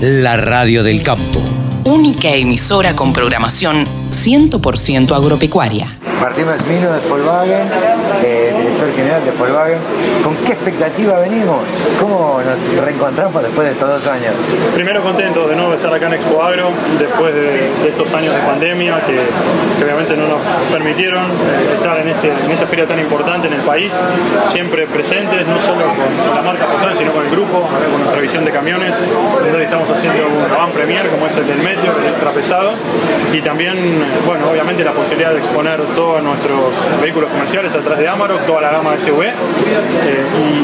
la radio del campo. Única emisora con programación 100% agropecuaria. Martín Masmino de Volkswagen, eh, de Volkswagen. ¿Con qué expectativa venimos? ¿Cómo nos reencontramos después de estos dos años? Primero contento de nuevo estar acá en Expo Agro, después de, estos años de pandemia que, obviamente no nos permitieron eh, estar en, este, en esta feria tan importante en el país, siempre presentes, no solo con, la marca Volkswagen, sino con el grupo, con nuestra visión de camiones, donde estamos haciendo un van premier como es el del Meteo, el extra pesado, y también, bueno, obviamente la posibilidad de exponer todos nuestros vehículos comerciales atrás de Amarok, toda la gama SUV, eh,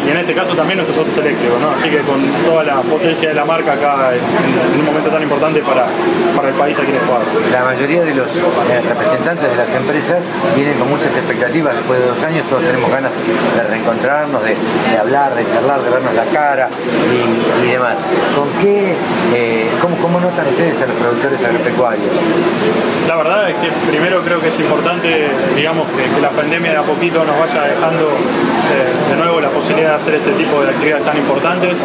y, en este caso también nuestros autos eléctricos, así que con toda la potencia de la marca acá en, un momento tan importante para, para el país aquí en Ecuador. La mayoría de los eh, representantes de las empresas vienen con muchas expectativas, después de dos años todos tenemos ganas de reencontrarnos, de, hablar, de charlar, de vernos la cara y, demás. ¿Con qué, eh, cómo, notan ustedes a los productores agropecuarios? La verdad es que primero creo que es importante, digamos, que, la pandemia de a poquito nos vaya dejando eh, de nuevo la posibilidad de hacer este tipo de actividades tan importantes.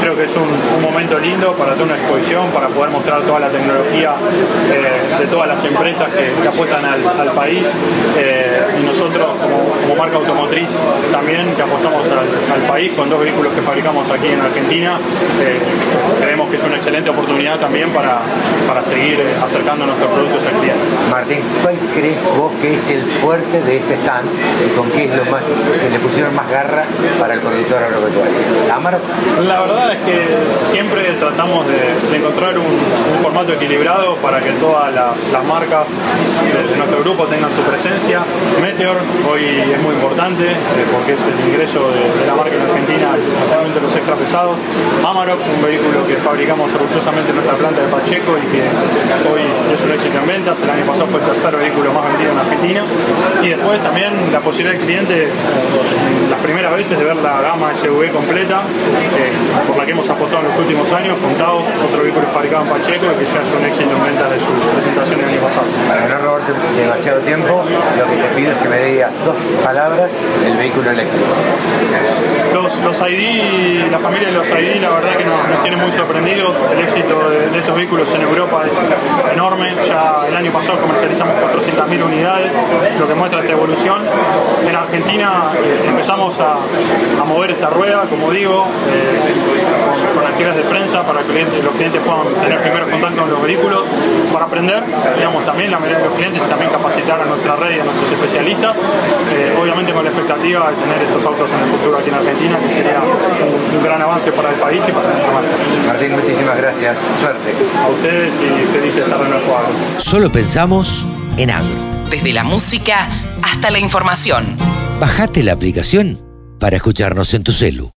Creo que es un, momento lindo para hacer una exposición, para poder mostrar toda la tecnología eh, de todas las empresas que, apuestan al, país eh, y nosotros como, marca automotriz también que apostamos al, país con dos vehículos que fabricamos aquí en Argentina. creemos que excelente oportunidad también para, para seguir acercando nuestros productos al cliente. Martín, ¿cuál crees vos que es el fuerte de este stand y con qué es lo más que le pusieron más garra para el productor agropecuario? La verdad es que siempre tratamos de, encontrar un, formato equilibrado para que todas las, marcas de, nuestro grupo tengan su presencia. Meteor hoy es muy importante eh, porque es el ingreso de, la marca en Argentina de los extra pesados. Amarok, un vehículo que fabricamos orgullosamente en nuestra planta de Pacheco y que hoy es un éxito en ventas. El año pasado fue el tercer vehículo más vendido en Argentina. Y después también la posibilidad del cliente, las primeras veces, de ver la gama SUV completa, eh, por la que hemos apostado en los últimos años, contados, otro vehículo fabricado en Pacheco y que es un éxito en ventas de su presentación el año pasado. Para no robarte demasiado tiempo, lo que que me digas dos palabras el vehículo eléctrico. Los, ID, la familia de los ID, la verdad que nos, tiene muy sorprendidos. El éxito de, estos vehículos en Europa es enorme. Ya el año pasado comercializamos 400.000 unidades, lo que muestra esta evolución. En Argentina eh, empezamos a, mover esta rueda, como digo, eh, de prensa para que los clientes puedan tener primeros contacto con los vehículos, para aprender, digamos, también la mayoría de los clientes y también capacitar a nuestra red y a nuestros especialistas, eh, obviamente con la expectativa de tener estos autos en el futuro aquí en Argentina, que sería un, gran avance para el país y para nuestra marca. Martín, muchísimas gracias, suerte. A ustedes y feliz estar en el juego. Solo pensamos en agro. Desde la música hasta la información. Bajate la aplicación para escucharnos en tu celu.